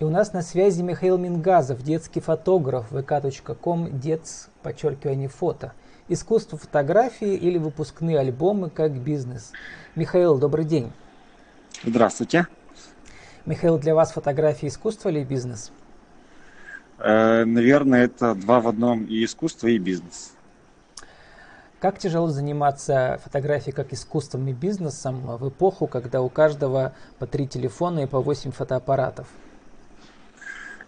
И у нас на связи Михаил Мингазов, детский фотограф, vk.com, дец, подчеркивание, фото. Искусство фотографии или выпускные альбомы как бизнес. Михаил, добрый день. Здравствуйте. Михаил, для вас фотография искусство или бизнес? Э, наверное, это два в одном и искусство, и бизнес. Как тяжело заниматься фотографией как искусством и бизнесом в эпоху, когда у каждого по три телефона и по восемь фотоаппаратов?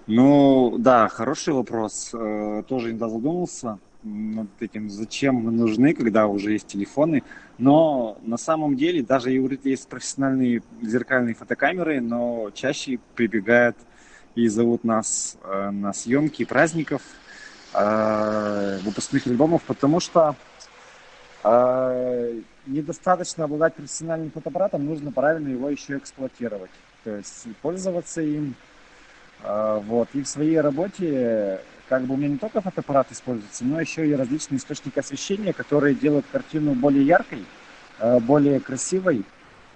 Ну, да, хороший вопрос. Э, тоже иногда задумался над этим, зачем мы нужны, когда уже есть телефоны. Но на самом деле, даже и у есть профессиональные зеркальные фотокамеры, но чаще прибегают и зовут нас э, на съемки праздников, э, выпускных альбомов, потому что недостаточно обладать профессиональным фотоаппаратом, нужно правильно его еще эксплуатировать. То есть пользоваться им, вот. И в своей работе как бы у меня не только фотоаппарат используется, но еще и различные источники освещения, которые делают картину более яркой, а, более красивой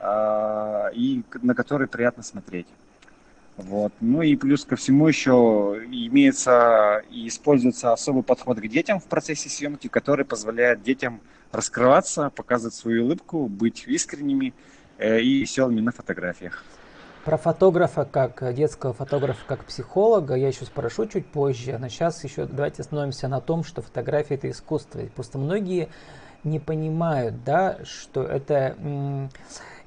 а, и на которой приятно смотреть. Вот. Ну и плюс ко всему еще имеется и используется особый подход к детям в процессе съемки, который позволяет детям раскрываться, показывать свою улыбку, быть искренними э, и веселыми на фотографиях. Про фотографа, как детского фотографа, как психолога, я еще спрошу чуть позже. Но сейчас еще давайте остановимся на том, что фотография это искусство. Просто многие не понимают, да, что это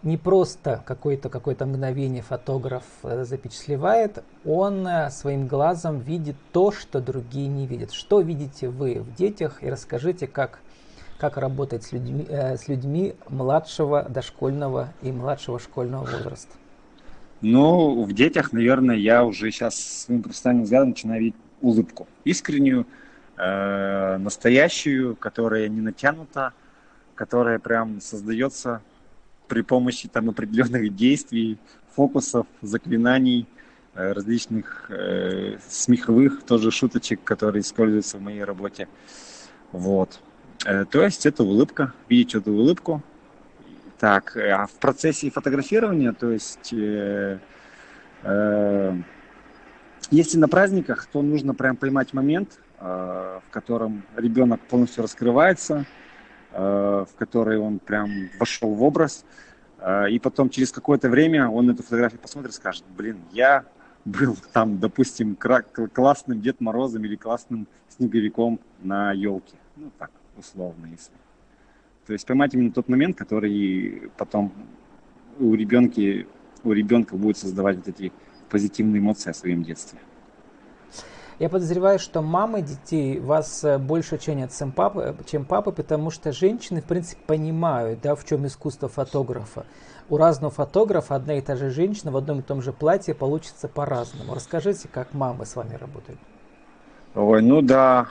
не просто какое-то какое мгновение фотограф э, запечатлевает, он э, своим глазом видит то, что другие не видят. Что видите вы в детях и расскажите, как, как работать с людьми, э, с людьми младшего дошкольного и младшего школьного возраста. Ну, в детях, наверное, я уже сейчас своим профессиональным взглядом начинаю видеть улыбку. Искреннюю, э, настоящую, которая не натянута, которая прям создается при помощи там определенных действий, фокусов, заклинаний, э, различных э, смеховых тоже шуточек, которые используются в моей работе. Вот. Э, то есть это улыбка, видеть эту улыбку, так, э, а в процессе фотографирования, то есть, э, э, если на праздниках, то нужно прям поймать момент, э, в котором ребенок полностью раскрывается, э, в который он прям вошел в образ, э, и потом через какое-то время он эту фотографию посмотрит и скажет, блин, я был там, допустим, классным Дед Морозом или классным снеговиком на елке. Ну так, условно, если. То есть поймать именно тот момент, который потом у ребенка, у ребенка будет создавать вот эти позитивные эмоции о своем детстве. Я подозреваю, что мамы детей вас э, больше ценят, чем папы, чем папы, потому что женщины, в принципе, понимают, да, в чем искусство фотографа. У разного фотографа одна и та же женщина в одном и том же платье получится по-разному. Расскажите, как мамы с вами работают. Ой, ну да,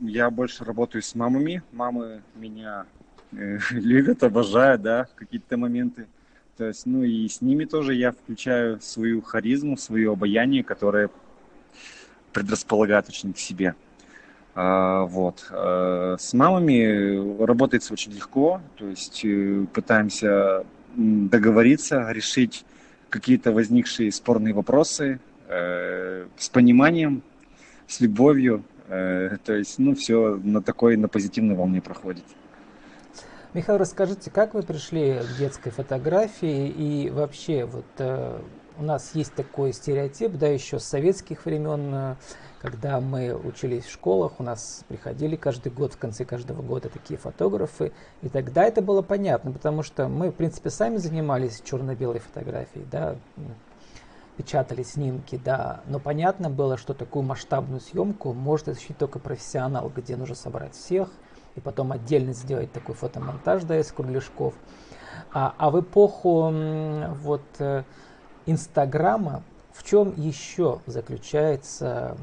я больше работаю с мамами. Мамы меня любят, обожают, да, какие-то моменты. То есть, ну и с ними тоже я включаю свою харизму, свое обаяние, которое предрасполагает очень к себе. А, вот. А, с мамами работается очень легко, то есть э, пытаемся договориться, решить какие-то возникшие спорные вопросы э, с пониманием, с любовью. Э, то есть, ну, все на такой, на позитивной волне проходит. Михаил, расскажите, как вы пришли к детской фотографии? И вообще вот э, у нас есть такой стереотип, да, еще с советских времен, э, когда мы учились в школах, у нас приходили каждый год, в конце каждого года такие фотографы, и тогда это было понятно, потому что мы, в принципе, сами занимались черно-белой фотографией, да, печатали снимки, да, но понятно было, что такую масштабную съемку может осуществить только профессионал, где нужно собрать всех – и потом отдельно сделать такой фотомонтаж да, из кругляшков. А, а в эпоху вот э, Инстаграма в чем еще заключается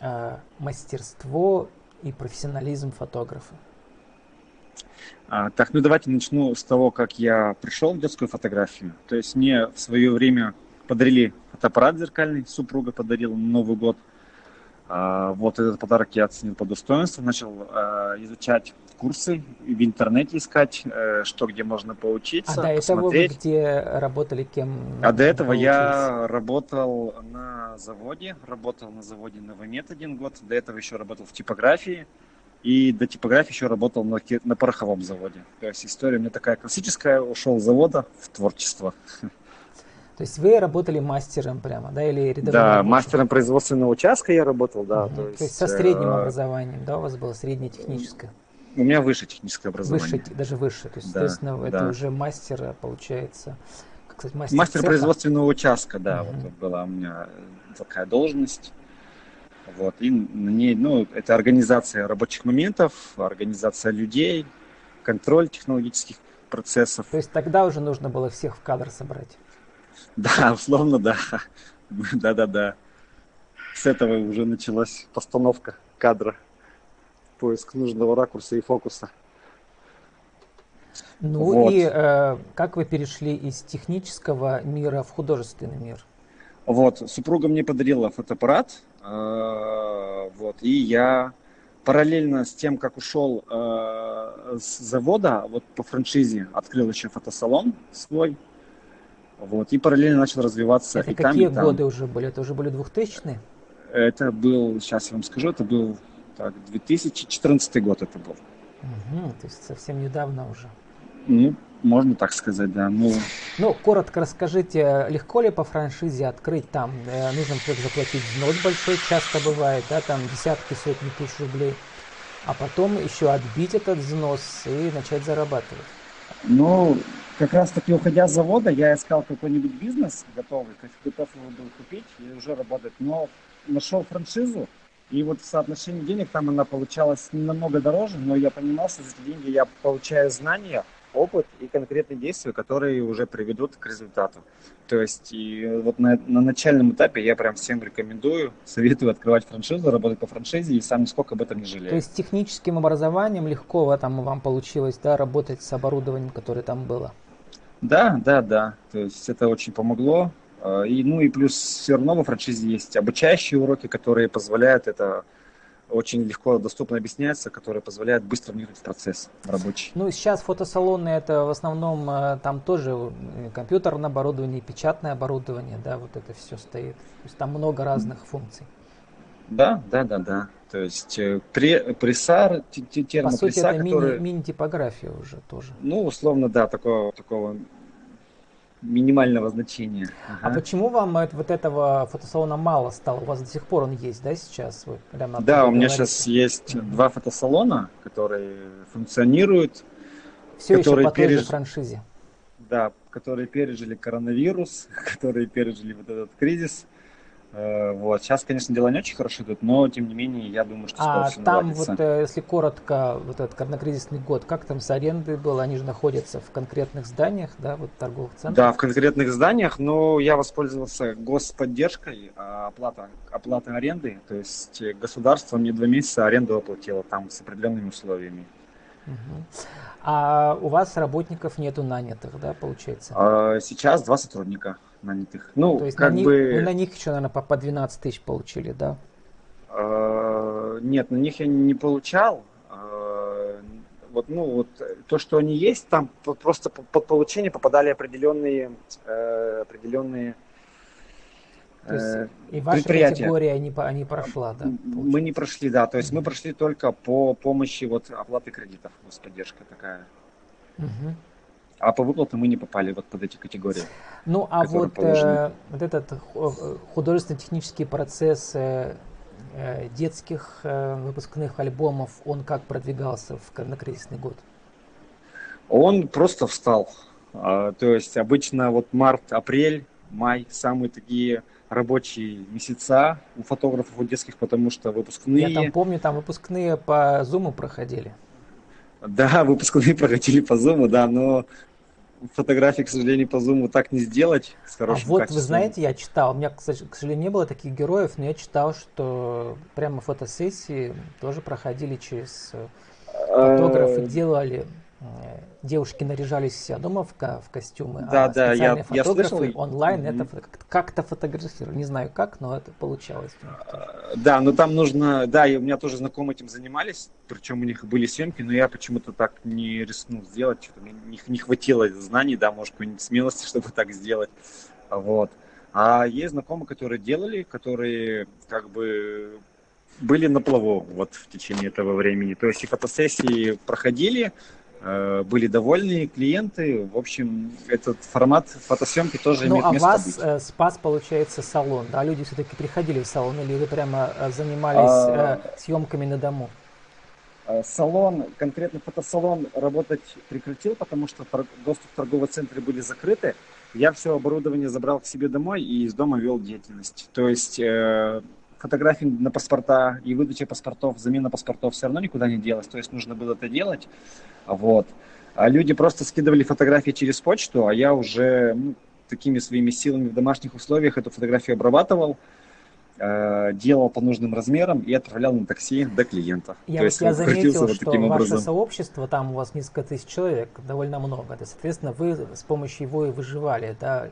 э, мастерство и профессионализм фотографа? А, так, ну давайте начну с того, как я пришел в детскую фотографию. То есть мне в свое время подарили фотоаппарат зеркальный, супруга подарила на Новый год – вот этот подарок я оценил по достоинству, начал а, изучать курсы, в интернете искать, э, что где можно поучиться, а до этого вы где работали, кем? А до этого я работал на заводе, работал на заводе Новомет один год, до этого еще работал в типографии, и до типографии еще работал на, на пороховом заводе. То есть история у меня такая классическая, ушел с завода в творчество. То есть вы работали мастером прямо, да, или рядовым? Да, рабочим? мастером производственного участка я работал, да. Угу. То, есть, то есть со средним э... образованием, да, у вас было среднее техническое? У меня высшее техническое образование. Выше, даже выше. То есть, да, соответственно, да. это уже мастер, получается, как сказать, мастер Мастер цеха. производственного участка, да, угу. вот была у меня такая должность. Вот, и на ней, ну, это организация рабочих моментов, организация людей, контроль технологических процессов. То есть тогда уже нужно было всех в кадр собрать? Да, условно, да. Да-да-да. С этого уже началась постановка кадра, поиск нужного ракурса и фокуса. Ну вот. и э, как вы перешли из технического мира в художественный мир? Вот, супруга мне подарила фотоаппарат, э, вот, и я параллельно с тем, как ушел э, с завода, вот по франшизе открыл еще фотосалон свой, вот, и параллельно начал развиваться это и какие там, и там. годы уже были? Это уже были 2000-е? Это был, сейчас я вам скажу, это был так, 2014 год это был. Угу, то есть совсем недавно уже. Ну, можно так сказать, да. Ну, ну коротко расскажите, легко ли по франшизе открыть там? Э, нужно заплатить взнос большой, часто бывает, да, там десятки, сотни тысяч рублей. А потом еще отбить этот взнос и начать зарабатывать. Ну, как раз таки уходя с завода, я искал какой-нибудь бизнес готовый, то есть готов его был купить и уже работать. Но нашел франшизу, и вот в соотношении денег там она получалась намного дороже, но я понимал, что за эти деньги я получаю знания, опыт и конкретные действия, которые уже приведут к результату. То есть и вот на, на начальном этапе я прям всем рекомендую, советую открывать франшизу, работать по франшизе и сам нисколько об этом не жалею. То есть техническим образованием легко в этом вам получилось да, работать с оборудованием, которое там было? Да, да, да. То есть это очень помогло. А, и, ну и плюс все равно во франшизе есть обучающие уроки, которые позволяют это очень легко доступно объясняется, которые позволяют быстро внедрить в процесс рабочий. Ну, сейчас фотосалоны это в основном э, там тоже компьютерное оборудование, печатное оборудование, да, вот это все стоит. То есть там много разных функций. Да, да, да, да. То есть э, при, прессар, термопресса, По сути, это который... мини, мини-типография уже тоже. Ну, условно, да, такого, такого минимального значения. Ага. А почему вам вот этого фотосалона мало стало? У вас до сих пор он есть, да, сейчас? Вы прямо да, у меня говорите. сейчас есть mm-hmm. два фотосалона, которые функционируют. Все которые еще по переж... той же франшизе. Да, которые пережили коронавирус, которые пережили вот этот кризис. Э, вот. Сейчас, конечно, дела не очень хорошо идут, но, тем не менее, я думаю, что скоро а все там наладится. вот, э, если коротко, вот этот коронакризисный год, как там с арендой было? Они же находятся в конкретных зданиях, да, вот торговых центрах? Да, в конкретных зданиях, но я воспользовался господдержкой, а, оплата, оплата аренды, то есть государство мне два месяца аренду оплатило там с определенными условиями. Угу. А у вас работников нету нанятых, да, получается? А, сейчас два сотрудника нанятых. Ну, То есть как на бы... Них, на них еще, наверное, по, по 12 тысяч получили, да? А, нет, на них я не получал. А, вот, ну, вот то, что они есть, там просто под получение попадали определенные, э, определенные то есть э, и ваша категория не, не прошла, да? Получается. Мы не прошли, да. То есть mm-hmm. мы прошли только по помощи вот оплаты кредитов, господдержка такая. Mm-hmm. А по выплатам мы не попали вот под эти категории. Ну, а вот, э, вот этот художественно-технический процесс э, э, детских э, выпускных альбомов, он как продвигался в коронакризисный год? Он просто встал. А, то есть обычно вот март, апрель, май самые такие рабочие месяца у фотографов, у детских, потому что выпускные... Я там помню, там выпускные по Zoom проходили. Да, выпускные проходили по Zoom, да, но фотографии, к сожалению, по зуму так не сделать с хорошим А вот качеством. вы знаете, я читал, у меня, к сожалению, не было таких героев, но я читал, что прямо фотосессии тоже проходили через э, фотографы, делали девушки наряжались дома в, в костюмы, да, а да, специальные я, фотографы я слышал. онлайн mm-hmm. это как-то фотографировали. Не знаю как, но это получалось. Да, но там нужно, да, и у меня тоже знакомые этим занимались, причем у них были съемки, но я почему-то так не рискнул сделать, что-то мне не, не хватило знаний, да, может, какой-нибудь смелости, чтобы так сделать. Вот. А есть знакомые, которые делали, которые как бы были на плаву вот в течение этого времени. То есть и фотосессии проходили, э, были довольны клиенты. В общем, этот формат фотосъемки тоже ну, имеет а место вас быть. Э, спас, получается, салон, да? Люди все-таки приходили в салон или вы прямо э, занимались а... съемками на дому? Салон, конкретно фотосалон работать прекратил, потому что доступ в торговые центры были закрыты. Я все оборудование забрал к себе домой и из дома вел деятельность. То есть э, фотографии на паспорта и выдача паспортов, замена паспортов все равно никуда не делась. То есть нужно было это делать. Вот. А люди просто скидывали фотографии через почту, а я уже ну, такими своими силами в домашних условиях эту фотографию обрабатывал. Э, делал по нужным размерам и отправлял на такси до клиента. Я, То есть я заметил, вот что таким ваше образом. сообщество, там у вас несколько тысяч человек, довольно много. Да, соответственно, вы с помощью его и выживали. Да?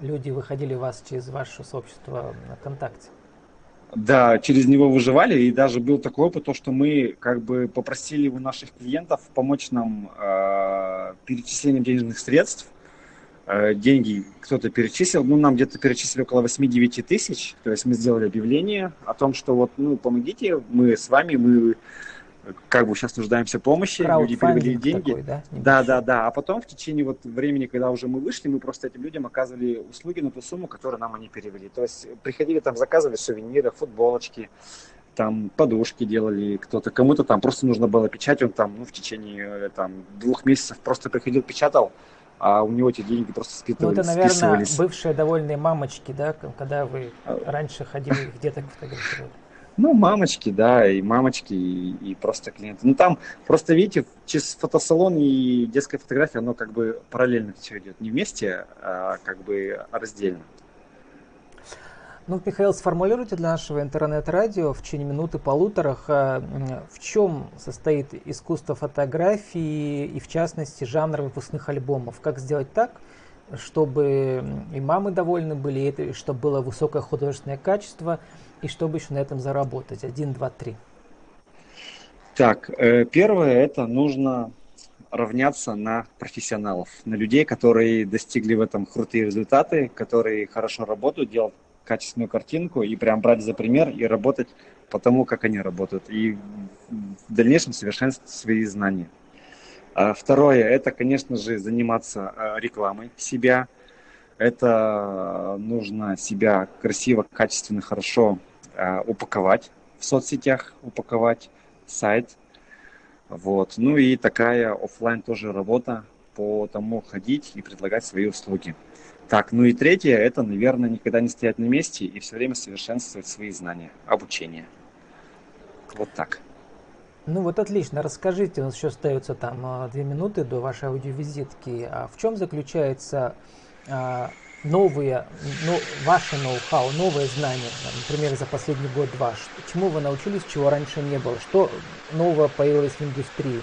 Люди выходили вас через ваше сообщество ВКонтакте. Да, через него выживали, и даже был такой опыт, то, что мы как бы попросили у наших клиентов помочь нам э, перечислением денежных средств, Э, деньги кто-то перечислил, ну, нам где-то перечислили около 8-9 тысяч, то есть мы сделали объявление о том, что вот, ну, помогите, мы с вами, мы как бы сейчас нуждаемся в помощи, люди перевели деньги. Такой, да? да, да, да. А потом в течение вот времени, когда уже мы вышли, мы просто этим людям оказывали услуги на ту сумму, которую нам они перевели. То есть приходили там, заказывали сувениры, футболочки, там подушки делали кто-то, кому-то там просто нужно было печать, он там, ну, в течение э, там двух месяцев просто приходил, печатал, а у него эти деньги просто списывались. Ну, это, наверное, бывшие довольные мамочки, да, когда вы а. раньше ходили где-то фотографировали. Ну, мамочки, да, и мамочки, и, и просто клиенты. Ну, там просто, видите, через фотосалон и детская фотография, оно как бы параллельно все идет. Не вместе, а как бы раздельно. Ну, Михаил, сформулируйте для нашего интернет-радио в течение минуты-полутора, в чем состоит искусство фотографии и, в частности, жанр выпускных альбомов. Как сделать так, чтобы и мамы довольны были, и чтобы было высокое художественное качество, и чтобы еще на этом заработать. Один, два, три. Так, э, первое, это нужно равняться на профессионалов, на людей, которые достигли в этом крутые результаты, которые хорошо работают, делают качественную картинку и прям брать за пример и работать по тому, как они работают. И в дальнейшем совершенствовать свои знания. А второе, это, конечно же, заниматься а, рекламой себя. Это нужно себя красиво, качественно, хорошо а, упаковать в соцсетях, упаковать сайт. Вот. Ну и такая офлайн тоже работа по тому ходить и предлагать свои услуги. Так, ну и третье, это, наверное, никогда не стоять на месте и все время совершенствовать свои знания, обучение. Вот так. Ну вот отлично, расскажите, у нас еще остается там а, две минуты до вашей аудиовизитки. А в чем заключается а, новые, ну, ваше ноу-хау, новые знания, например, за последний год-два? Чему вы научились, чего раньше не было? Что нового появилось в индустрии?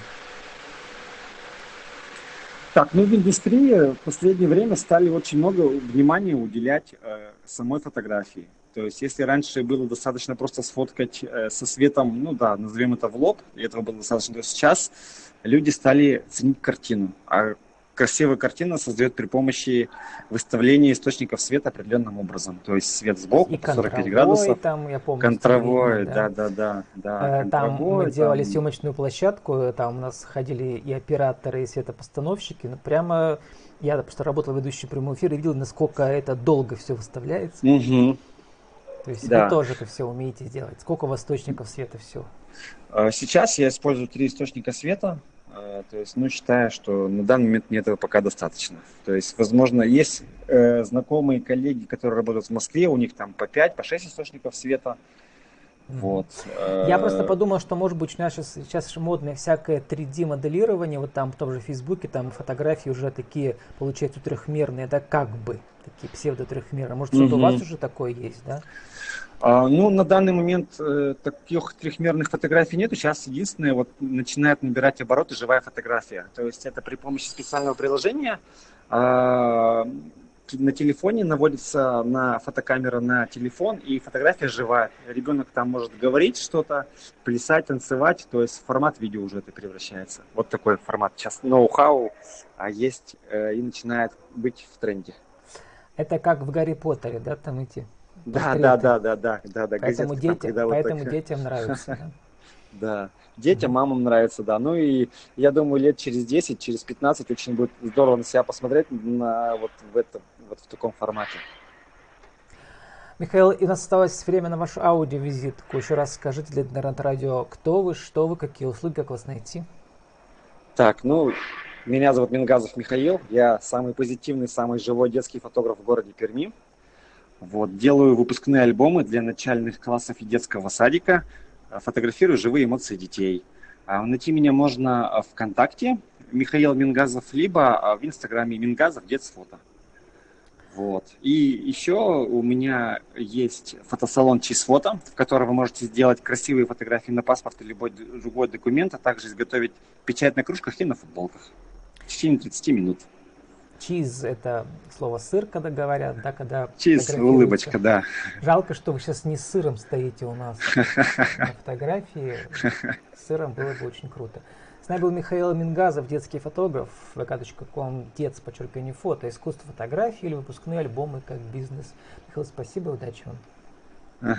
Так, ну в индустрии в последнее время стали очень много внимания уделять э, самой фотографии. То есть, если раньше было достаточно просто сфоткать э, со светом, ну да, назовем это в лоб, и этого было достаточно, то сейчас люди стали ценить картину. А красивая картина создает при помощи выставления источников света определенным образом. То есть свет сбоку и 45 градусов. Там, я помню, контровой, да, да, да, да. Э, там мы делали там... съемочную площадку, там у нас ходили и операторы, и светопостановщики. Ну, прямо я просто работал ведущий прямой эфир и видел, насколько это долго все выставляется. Угу. То есть да. вы тоже это все умеете делать. Сколько у вас источников света все? А, сейчас я использую три источника света. А, то есть, ну, считаю, что на данный момент мне этого пока достаточно. То есть, возможно, есть э, знакомые коллеги, которые работают в Москве, у них там по 5, по 6 источников света. Вот. Я просто э, подумал, что, может быть, у нас сейчас, сейчас модное всякое 3D-моделирование, вот там в том же Фейсбуке, там фотографии уже такие, получаются, трехмерные, да, как бы, такие псевдо-трехмерные. Может, что-то угу. у вас уже такое есть, да? А, ну, на данный момент э, таких трехмерных фотографий нету. Сейчас единственное, вот начинает набирать обороты живая фотография. То есть это при помощи специального приложения а, на телефоне наводится на фотокамера на телефон, и фотография живая. Ребенок там может говорить что-то, плясать, танцевать, то есть формат видео уже это превращается. Вот такой формат. Сейчас ноу-хау а есть э, и начинает быть в тренде. Это как в Гарри Поттере, да, там эти да, да, да, да, да, да, да. Поэтому, дети, там, поэтому вот детям нравится. Да, детям, мамам нравится, да. Ну и я думаю, лет через 10, через 15 очень будет здорово на себя посмотреть на вот в этом, вот в таком формате. Михаил, и у нас осталось время на вашу аудиовизитку. Еще раз скажите для Интернет-радио, кто вы, что вы, какие услуги, как вас найти? Так, ну, меня зовут Мингазов Михаил. Я самый позитивный, самый живой детский фотограф в городе Перми. Вот, делаю выпускные альбомы для начальных классов и детского садика. Фотографирую живые эмоции детей. А, найти меня можно ВКонтакте, Михаил Мингазов, либо в Инстаграме Мингазов Детсфото. Вот. И еще у меня есть фотосалон Чизфото, в котором вы можете сделать красивые фотографии на паспорт или любой другой документ, а также изготовить печать на кружках и на футболках в течение 30 минут. Чиз – это слово сыр, когда говорят, да, когда Чиз, улыбочка, да. Жалко, что вы сейчас не с сыром стоите у нас на фотографии. С сыром было бы очень круто. С нами был Михаил Мингазов, детский фотограф, vk.com, дец, подчеркивание, фото, искусство фотографии или выпускные альбомы как бизнес. Михаил, спасибо, удачи вам.